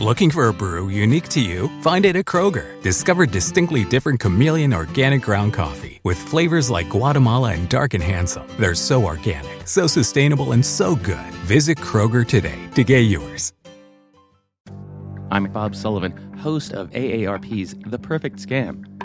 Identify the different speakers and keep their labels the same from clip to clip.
Speaker 1: Looking for a brew unique to you? Find it at Kroger. Discover distinctly different chameleon organic ground coffee with flavors like Guatemala and Dark and Handsome. They're so organic, so sustainable, and so good. Visit Kroger today to get yours.
Speaker 2: I'm Bob Sullivan, host of AARP's The Perfect Scam.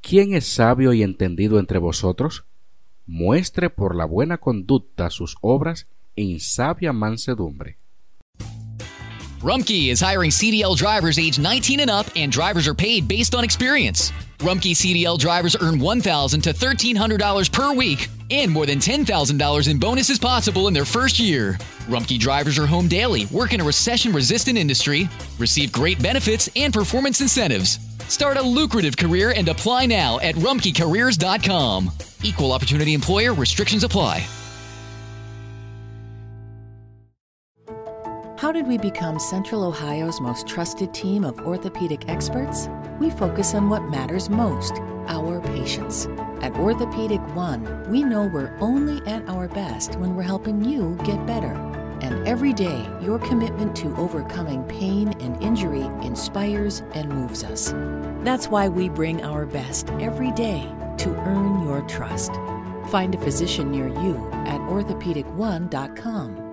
Speaker 3: ¿Quién es sabio y entendido entre vosotros? Muestre por la buena conducta sus obras en sabia mansedumbre.
Speaker 4: Rumpke is hiring CDL drivers age 19 and up, and drivers are paid based on experience. Rumpke CDL drivers earn $1,000 to $1,300 per week and more than $10,000 in bonuses possible in their first year. Rumpke drivers are home daily, work in a recession resistant industry, receive great benefits and performance incentives. Start a lucrative career and apply now at rumpkecareers.com. Equal opportunity employer restrictions apply.
Speaker 5: How did we become Central Ohio's most trusted team of orthopedic experts? We focus on what matters most our patients. At Orthopedic One, we know we're only at our best when we're helping you get better. And every day, your commitment to overcoming pain and injury inspires and moves us. That's why we bring our best every day to earn your trust. Find a physician near you at orthopedic1.com.